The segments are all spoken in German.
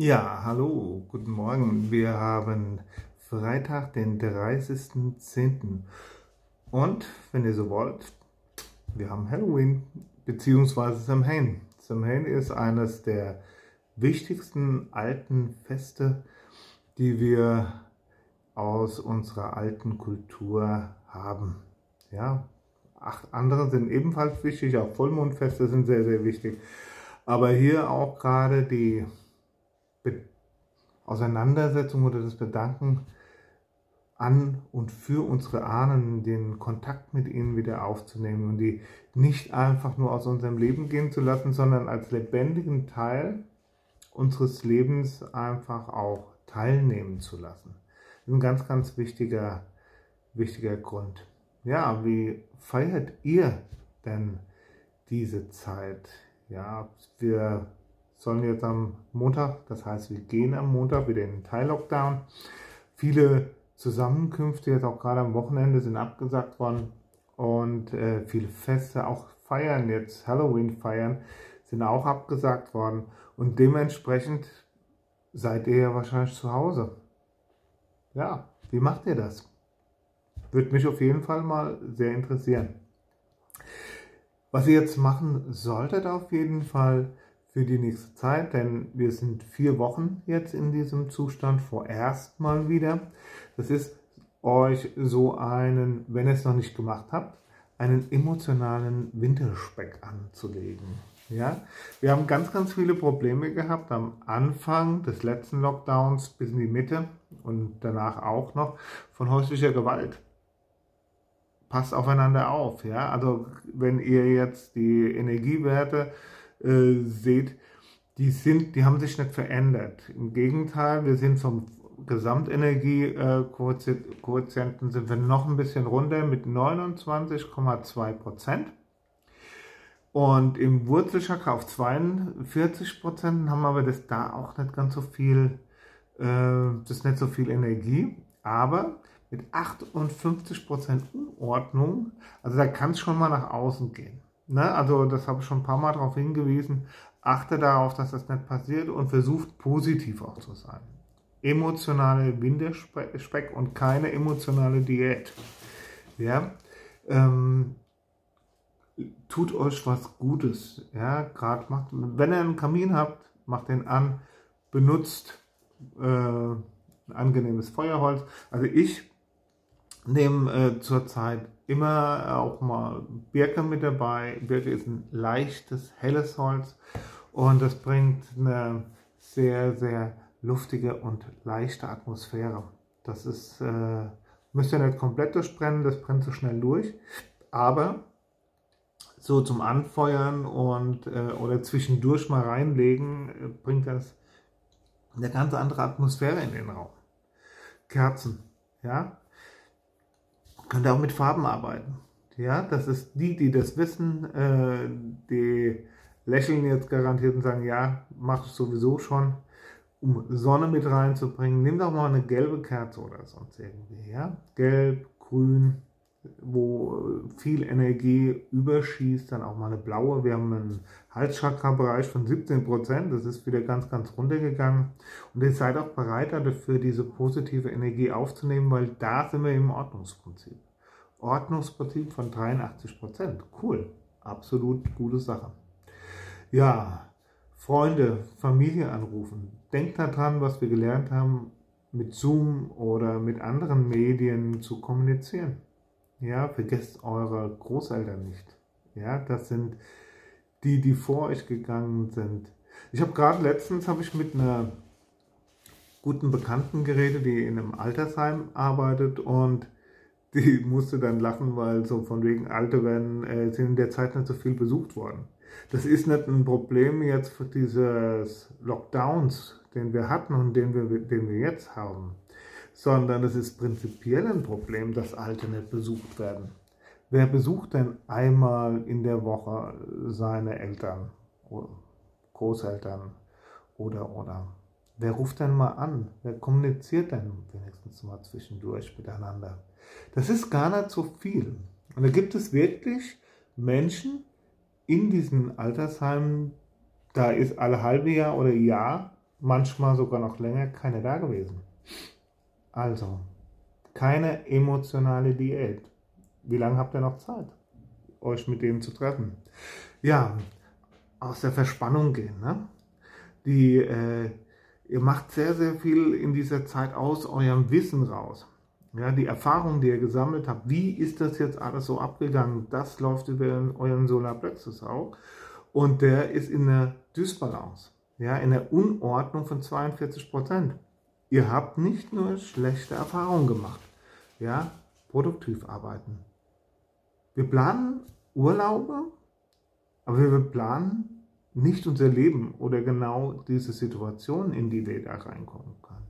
Ja, hallo, guten Morgen. Wir haben Freitag, den 30.10. Und, wenn ihr so wollt, wir haben Halloween bzw. Samhain. Samhain ist eines der wichtigsten alten Feste, die wir aus unserer alten Kultur haben. Ja, acht andere sind ebenfalls wichtig, auch Vollmondfeste sind sehr, sehr wichtig. Aber hier auch gerade die Auseinandersetzung oder das Bedanken an und für unsere Ahnen, den Kontakt mit ihnen wieder aufzunehmen und die nicht einfach nur aus unserem Leben gehen zu lassen, sondern als lebendigen Teil unseres Lebens einfach auch teilnehmen zu lassen. Das ist ein ganz, ganz wichtiger, wichtiger Grund. Ja, wie feiert ihr denn diese Zeit? Ja, wir sollen jetzt am Montag, das heißt, wir gehen am Montag wieder in den Teil-Lockdown. Viele Zusammenkünfte jetzt auch gerade am Wochenende sind abgesagt worden und äh, viele Feste, auch Feiern jetzt, Halloween feiern, sind auch abgesagt worden und dementsprechend seid ihr ja wahrscheinlich zu Hause. Ja, wie macht ihr das? Würde mich auf jeden Fall mal sehr interessieren. Was ihr jetzt machen solltet auf jeden Fall für die nächste Zeit, denn wir sind vier Wochen jetzt in diesem Zustand vorerst mal wieder. Das ist euch so einen, wenn ihr es noch nicht gemacht habt, einen emotionalen Winterspeck anzulegen. Ja, wir haben ganz, ganz viele Probleme gehabt am Anfang des letzten Lockdowns bis in die Mitte und danach auch noch von häuslicher Gewalt. Passt aufeinander auf, ja. Also wenn ihr jetzt die Energiewerte äh, seht, die sind, die haben sich nicht verändert. Im Gegenteil, wir sind vom Gesamtenergiequotienten sind wir noch ein bisschen runter mit 29,2 Prozent. Und im Wurzelchakra auf 42 Prozent haben aber das da auch nicht ganz so viel, äh, das ist nicht so viel Energie, aber mit 58 Prozent Unordnung, also da kann es schon mal nach außen gehen. Ne? Also das habe ich schon ein paar Mal darauf hingewiesen. Achte darauf, dass das nicht passiert und versucht positiv auch zu sein. Emotionale Winterspeck und keine emotionale Diät. Ja, ähm, tut euch was Gutes. Ja, gerade macht, wenn ihr einen Kamin habt, macht den an, benutzt äh, ein angenehmes Feuerholz. Also ich nehme äh, zurzeit immer auch mal Birke mit dabei. Birke ist ein leichtes, helles Holz und das bringt eine sehr, sehr luftige und leichte Atmosphäre. Das ist, äh, müsst ihr nicht komplett durchbrennen, das brennt so schnell durch, aber so zum Anfeuern und äh, oder zwischendurch mal reinlegen, äh, bringt das eine ganz andere Atmosphäre in den Raum. Kerzen, ja, könnt ihr auch mit Farben arbeiten. Ja, das ist die, die das wissen, äh, die lächeln jetzt garantiert und sagen, ja, mach ich sowieso schon, um Sonne mit reinzubringen. Nimm doch mal eine gelbe Kerze oder sonst irgendwie, ja. Gelb, grün, wo viel Energie überschießt, dann auch mal eine blaue. Wir haben einen Halschakra-Bereich von 17%, das ist wieder ganz, ganz runtergegangen. Und ihr seid auch bereit dafür, diese positive Energie aufzunehmen, weil da sind wir im Ordnungsprinzip. Ordnungsprinzip von 83%, cool, absolut gute Sache. Ja, Freunde, Familie anrufen. Denkt daran, was wir gelernt haben, mit Zoom oder mit anderen Medien zu kommunizieren. Ja, vergesst eure Großeltern nicht. Ja, das sind die, die vor euch gegangen sind. Ich habe gerade letztens habe ich mit einer guten Bekannten geredet, die in einem Altersheim arbeitet und die musste dann lachen, weil so von wegen Alte werden, äh, sind in der Zeit nicht so viel besucht worden. Das ist nicht ein Problem jetzt für dieses Lockdowns, den wir hatten und den wir, den wir jetzt haben sondern es ist prinzipiell ein Problem, dass Alte nicht besucht werden. Wer besucht denn einmal in der Woche seine Eltern, Großeltern oder oder? Wer ruft denn mal an? Wer kommuniziert denn wenigstens mal zwischendurch miteinander? Das ist gar nicht so viel. Und da gibt es wirklich Menschen in diesen Altersheimen, da ist alle halbe Jahr oder Jahr manchmal sogar noch länger keine da gewesen. Also, keine emotionale Diät. Wie lange habt ihr noch Zeit, euch mit denen zu treffen? Ja, aus der Verspannung gehen. Ne? Die, äh, ihr macht sehr, sehr viel in dieser Zeit aus eurem Wissen raus. Ja, die Erfahrung, die ihr gesammelt habt, wie ist das jetzt alles so abgegangen, das läuft über euren Solarplexus auch. Und der ist in der Dysbalance, ja, in der Unordnung von 42 Prozent. Ihr habt nicht nur schlechte Erfahrungen gemacht, ja, produktiv arbeiten. Wir planen Urlaube, aber wir planen nicht unser Leben oder genau diese Situation, in die wir da reinkommen können.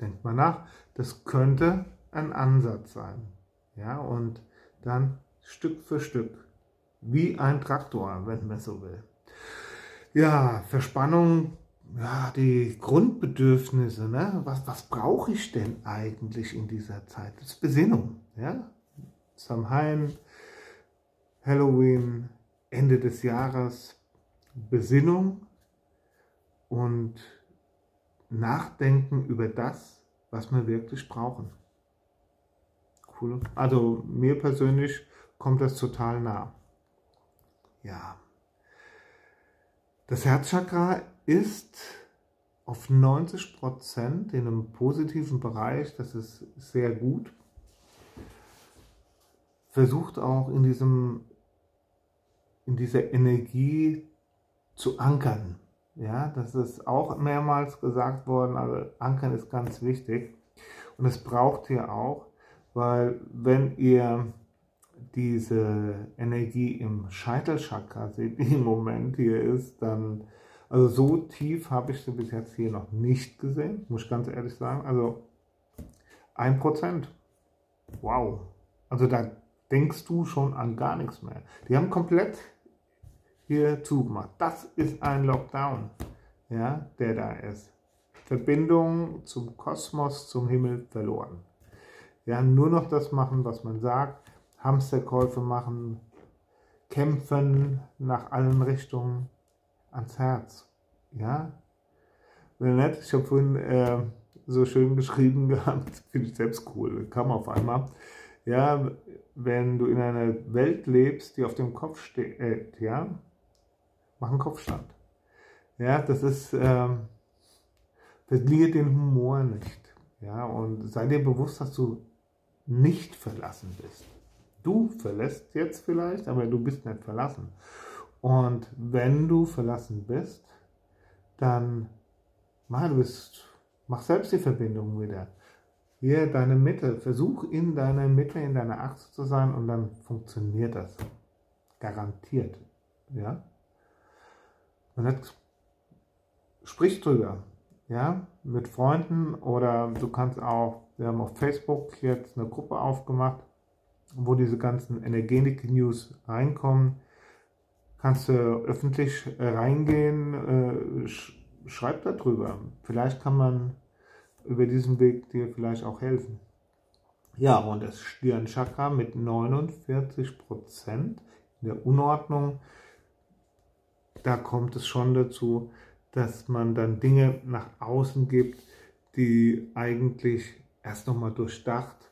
Denkt mal nach, das könnte ein Ansatz sein. Ja, und dann Stück für Stück, wie ein Traktor, wenn man so will. Ja, Verspannung, ja, die Grundbedürfnisse, ne? was, was brauche ich denn eigentlich in dieser Zeit? Das ist Besinnung. Ja? Samhain, Halloween, Ende des Jahres, Besinnung und nachdenken über das, was wir wirklich brauchen. Cool. Also mir persönlich kommt das total nah. Ja. Das Herzchakra ist auf 90 Prozent in einem positiven Bereich. Das ist sehr gut. Versucht auch in diesem in dieser Energie zu ankern. Ja, das ist auch mehrmals gesagt worden, also Ankern ist ganz wichtig. Und es braucht ihr auch, weil wenn ihr diese Energie im Scheitelchakra seht, die im Moment hier ist, dann, also so tief habe ich sie bis jetzt hier noch nicht gesehen, muss ich ganz ehrlich sagen. Also ein Prozent. Wow. Also da denkst du schon an gar nichts mehr. Die haben komplett hier zugemacht. Das ist ein Lockdown, ja, der da ist. Verbindung zum Kosmos, zum Himmel verloren. Ja, nur noch das machen, was man sagt. Hamsterkäufe machen, kämpfen nach allen Richtungen ans Herz. Ja, nett, ich habe vorhin äh, so schön geschrieben gehabt, finde ich selbst cool, kam auf einmal. Ja, wenn du in einer Welt lebst, die auf dem Kopf steht, ja, mach einen Kopfstand. Ja, das ist, ähm, verliere den Humor nicht. Ja, und sei dir bewusst, dass du nicht verlassen bist. Du verlässt jetzt vielleicht, aber du bist nicht verlassen. Und wenn du verlassen bist, dann mach, du bist, mach selbst die Verbindung wieder. Hier deine Mitte, versuch in deiner Mitte, in deiner Achse zu sein und dann funktioniert das. Garantiert. Ja? Man hat, sprich drüber, ja, mit Freunden oder du kannst auch, wir haben auf Facebook jetzt eine Gruppe aufgemacht, wo diese ganzen Energetik-News reinkommen. Kannst du öffentlich reingehen, äh, sch schreib darüber. Vielleicht kann man über diesen Weg dir vielleicht auch helfen. Ja, und das Stirnchakra mit 49% in der Unordnung da kommt es schon dazu, dass man dann Dinge nach außen gibt, die eigentlich erst nochmal durchdacht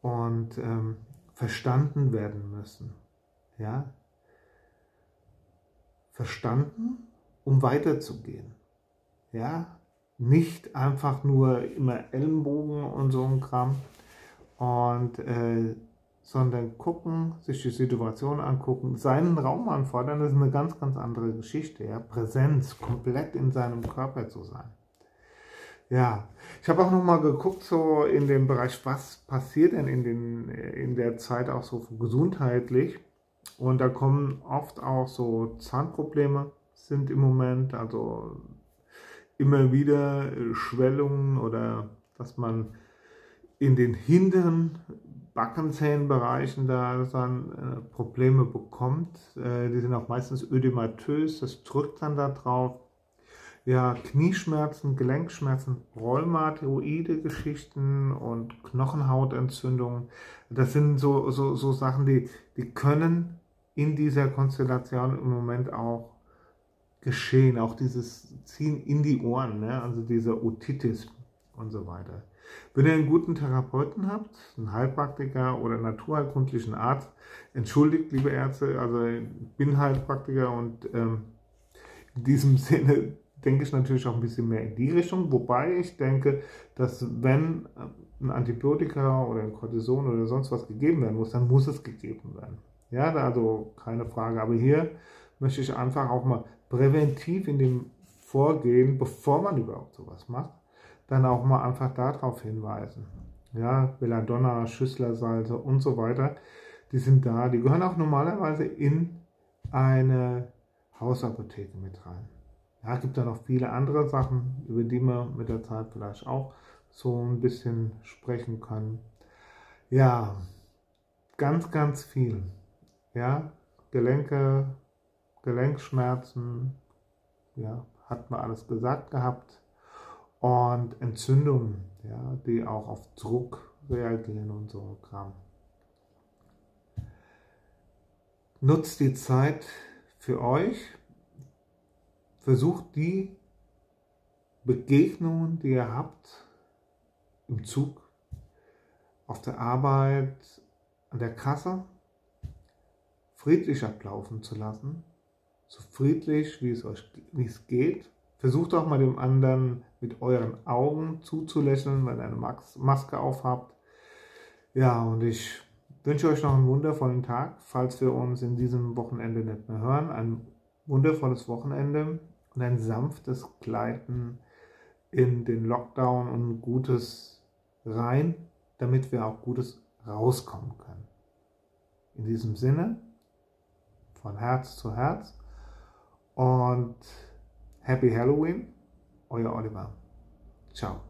und ähm, verstanden werden müssen. Ja? Verstanden, um weiterzugehen. Ja? Nicht einfach nur immer Ellenbogen und so ein Kram. Und äh, sondern gucken, sich die Situation angucken, seinen Raum anfordern, das ist eine ganz, ganz andere Geschichte. Ja? Präsenz, komplett in seinem Körper zu sein. Ja, ich habe auch nochmal geguckt, so in dem Bereich, was passiert denn in, den, in der Zeit auch so gesundheitlich. Und da kommen oft auch so Zahnprobleme, sind im Moment, also immer wieder Schwellungen oder dass man in den hinteren Backenzähnenbereichen da dann äh, Probleme bekommt. Äh, die sind auch meistens ödematös, das drückt dann da drauf. Ja, Knieschmerzen, Gelenkschmerzen, rheumatoide Geschichten und Knochenhautentzündungen. Das sind so, so, so Sachen, die, die können in dieser Konstellation im Moment auch geschehen, auch dieses Ziehen in die Ohren, ne? also dieser Otitis und so weiter. Wenn ihr einen guten Therapeuten habt, einen Heilpraktiker oder naturheilkundlichen Arzt, entschuldigt, liebe Ärzte, also ich bin Heilpraktiker und ähm, in diesem Sinne denke ich natürlich auch ein bisschen mehr in die Richtung, wobei ich denke, dass wenn ein Antibiotika oder ein Cortison oder sonst was gegeben werden muss, dann muss es gegeben werden. Ja, also keine Frage. Aber hier möchte ich einfach auch mal präventiv in dem Vorgehen, bevor man überhaupt sowas macht, dann auch mal einfach darauf hinweisen. Ja, Belladonna, Schüsslersalze und so weiter, die sind da. Die gehören auch normalerweise in eine Hausapotheke mit rein. Ja, gibt da noch viele andere Sachen, über die man mit der Zeit vielleicht auch so ein bisschen sprechen können. Ja, ganz, ganz viel. Ja, Gelenke, Gelenkschmerzen, ja, hat man alles gesagt gehabt. Und Entzündungen, ja, die auch auf Druck reagieren und so Kram. Nutzt die Zeit für euch. Versucht die Begegnungen, die ihr habt, im Zug, auf der Arbeit, an der Kasse, friedlich ablaufen zu lassen. So friedlich, wie es euch wie es geht. Versucht auch mal dem anderen mit euren Augen zuzulächeln, wenn ihr eine Maske aufhabt. Ja, und ich wünsche euch noch einen wundervollen Tag, falls wir uns in diesem Wochenende nicht mehr hören. Ein wundervolles Wochenende und ein sanftes Gleiten in den Lockdown und gutes rein, damit wir auch Gutes rauskommen können. In diesem Sinne, von Herz zu Herz und Happy Halloween, euer Oliver. Ciao.